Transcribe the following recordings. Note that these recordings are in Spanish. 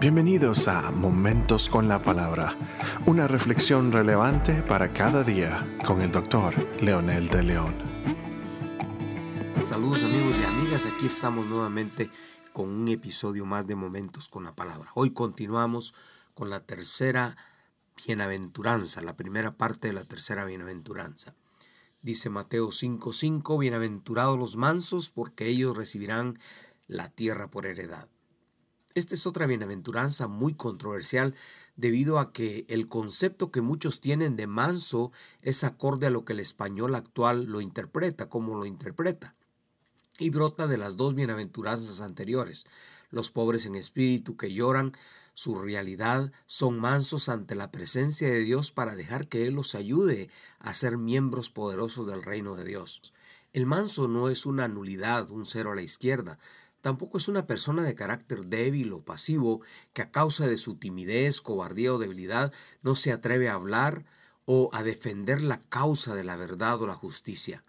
Bienvenidos a Momentos con la Palabra, una reflexión relevante para cada día con el doctor Leonel de León. Saludos amigos y amigas, aquí estamos nuevamente con un episodio más de Momentos con la Palabra. Hoy continuamos con la tercera bienaventuranza, la primera parte de la tercera bienaventuranza. Dice Mateo 5:5, bienaventurados los mansos porque ellos recibirán la tierra por heredad. Esta es otra bienaventuranza muy controversial debido a que el concepto que muchos tienen de manso es acorde a lo que el español actual lo interpreta, como lo interpreta, y brota de las dos bienaventuranzas anteriores. Los pobres en espíritu que lloran su realidad son mansos ante la presencia de Dios para dejar que Él los ayude a ser miembros poderosos del reino de Dios. El manso no es una nulidad, un cero a la izquierda, Tampoco es una persona de carácter débil o pasivo que a causa de su timidez, cobardía o debilidad no se atreve a hablar o a defender la causa de la verdad o la justicia.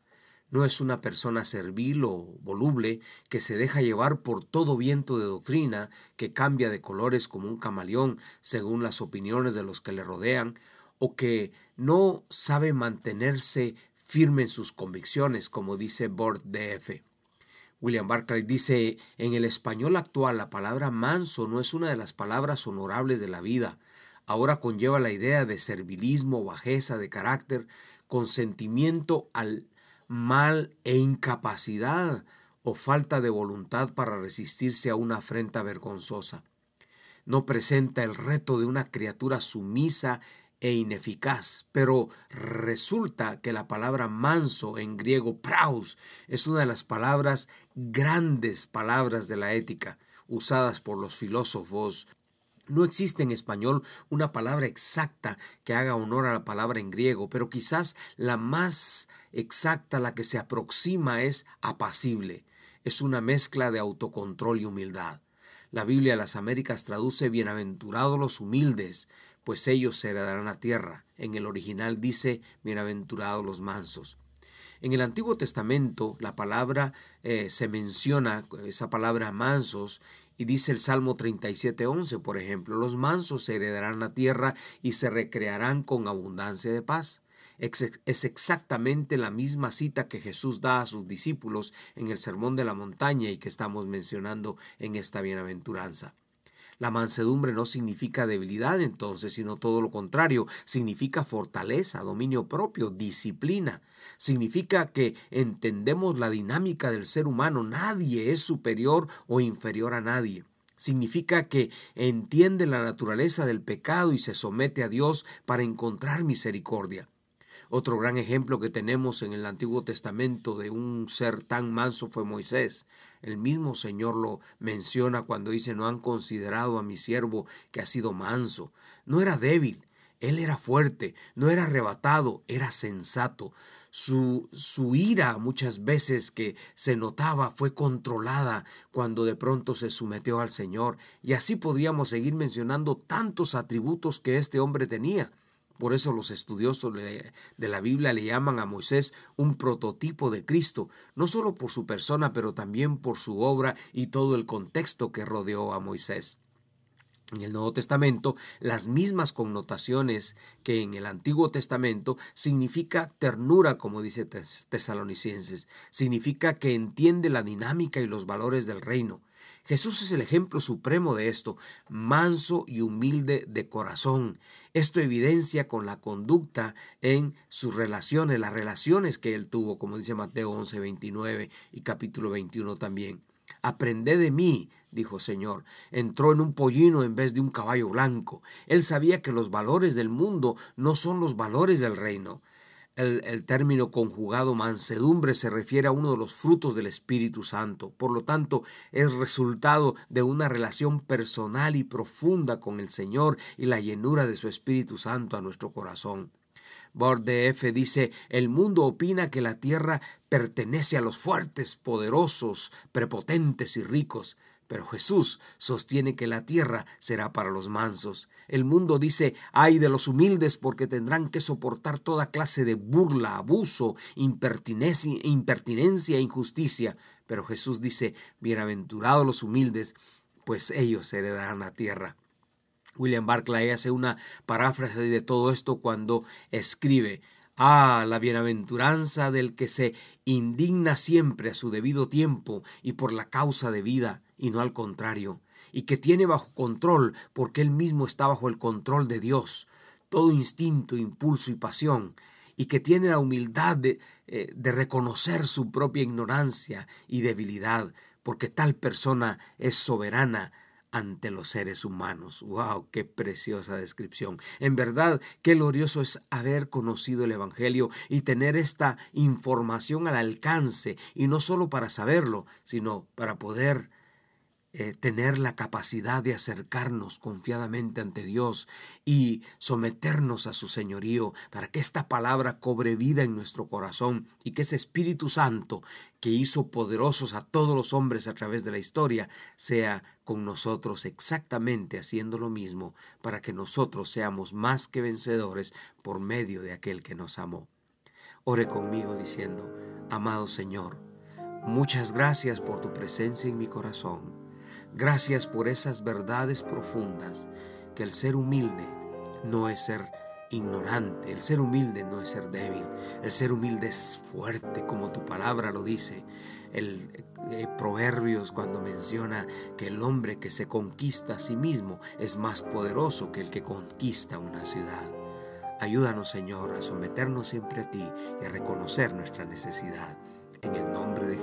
No es una persona servil o voluble que se deja llevar por todo viento de doctrina, que cambia de colores como un camaleón según las opiniones de los que le rodean, o que no sabe mantenerse firme en sus convicciones, como dice Bord DF. William Barclay dice, en el español actual la palabra manso no es una de las palabras honorables de la vida. Ahora conlleva la idea de servilismo, bajeza de carácter, consentimiento al mal e incapacidad o falta de voluntad para resistirse a una afrenta vergonzosa. No presenta el reto de una criatura sumisa e ineficaz, pero resulta que la palabra manso en griego praus es una de las palabras grandes palabras de la ética usadas por los filósofos. No existe en español una palabra exacta que haga honor a la palabra en griego, pero quizás la más exacta, la que se aproxima, es apacible. Es una mezcla de autocontrol y humildad. La Biblia de las Américas traduce bienaventurados los humildes, pues ellos heredarán la tierra. En el original dice, bienaventurados los mansos. En el Antiguo Testamento la palabra eh, se menciona, esa palabra mansos, y dice el Salmo 37.11, por ejemplo, los mansos heredarán la tierra y se recrearán con abundancia de paz. Es exactamente la misma cita que Jesús da a sus discípulos en el Sermón de la Montaña y que estamos mencionando en esta bienaventuranza. La mansedumbre no significa debilidad entonces, sino todo lo contrario, significa fortaleza, dominio propio, disciplina. Significa que entendemos la dinámica del ser humano, nadie es superior o inferior a nadie. Significa que entiende la naturaleza del pecado y se somete a Dios para encontrar misericordia. Otro gran ejemplo que tenemos en el Antiguo Testamento de un ser tan manso fue Moisés. El mismo Señor lo menciona cuando dice, no han considerado a mi siervo que ha sido manso. No era débil, él era fuerte, no era arrebatado, era sensato. Su, su, ira muchas veces que se notaba fue controlada cuando de pronto se sometió al Señor. Y así podríamos seguir mencionando tantos atributos que este hombre tenía. Por eso los estudiosos de la Biblia le llaman a Moisés un prototipo de Cristo, no solo por su persona, pero también por su obra y todo el contexto que rodeó a Moisés. En el Nuevo Testamento, las mismas connotaciones que en el Antiguo Testamento significa ternura, como dice Tesalonicenses, significa que entiende la dinámica y los valores del reino. Jesús es el ejemplo supremo de esto, manso y humilde de corazón. Esto evidencia con la conducta en sus relaciones, las relaciones que él tuvo, como dice Mateo 11, 29 y capítulo 21 también. Aprended de mí, dijo Señor. Entró en un pollino en vez de un caballo blanco. Él sabía que los valores del mundo no son los valores del reino. El, término conjugado mansedumbre se refiere a uno de los frutos del Espíritu Santo. Por lo tanto, es resultado de una relación personal y profunda con el Señor y la llenura de su Espíritu Santo a nuestro corazón. F. dice, el mundo opina que la tierra pertenece a los fuertes, poderosos, prepotentes y ricos. Pero Jesús sostiene que la tierra será para los mansos. El mundo dice, ay de los humildes porque tendrán que soportar toda clase de burla, abuso, impertinencia, e injusticia. Pero Jesús dice, bienaventurados los humildes pues ellos heredarán la tierra. William Barclay hace una paráfrasis de todo esto cuando escribe, Ah, la bienaventuranza del que se indigna siempre a su debido tiempo y por la causa de vida, y no al contrario, y que tiene bajo control, porque él mismo está bajo el control de Dios, todo instinto, impulso y pasión, y que tiene la humildad de, eh, de reconocer su propia ignorancia y debilidad, porque tal persona es soberana ante los seres humanos. ¡Wow! ¡Qué preciosa descripción! En verdad, qué glorioso es haber conocido el Evangelio y tener esta información al alcance, y no solo para saberlo, sino para poder eh, tener la capacidad de acercarnos confiadamente ante Dios y someternos a su señorío para que esta palabra cobre vida en nuestro corazón y que ese Espíritu Santo que hizo poderosos a todos los hombres a través de la historia sea con nosotros exactamente haciendo lo mismo para que nosotros seamos más que vencedores por medio de aquel que nos amó. Ore conmigo diciendo, amado Señor, muchas gracias por tu presencia en mi corazón. Gracias por esas verdades profundas, que el ser humilde no es ser ignorante, el ser humilde no es ser débil, el ser humilde es fuerte, como tu palabra lo dice. El eh, Proverbios cuando menciona que el hombre que se conquista a sí mismo es más poderoso que el que conquista una ciudad. Ayúdanos, Señor, a someternos siempre a ti y a reconocer nuestra necesidad. En el nombre de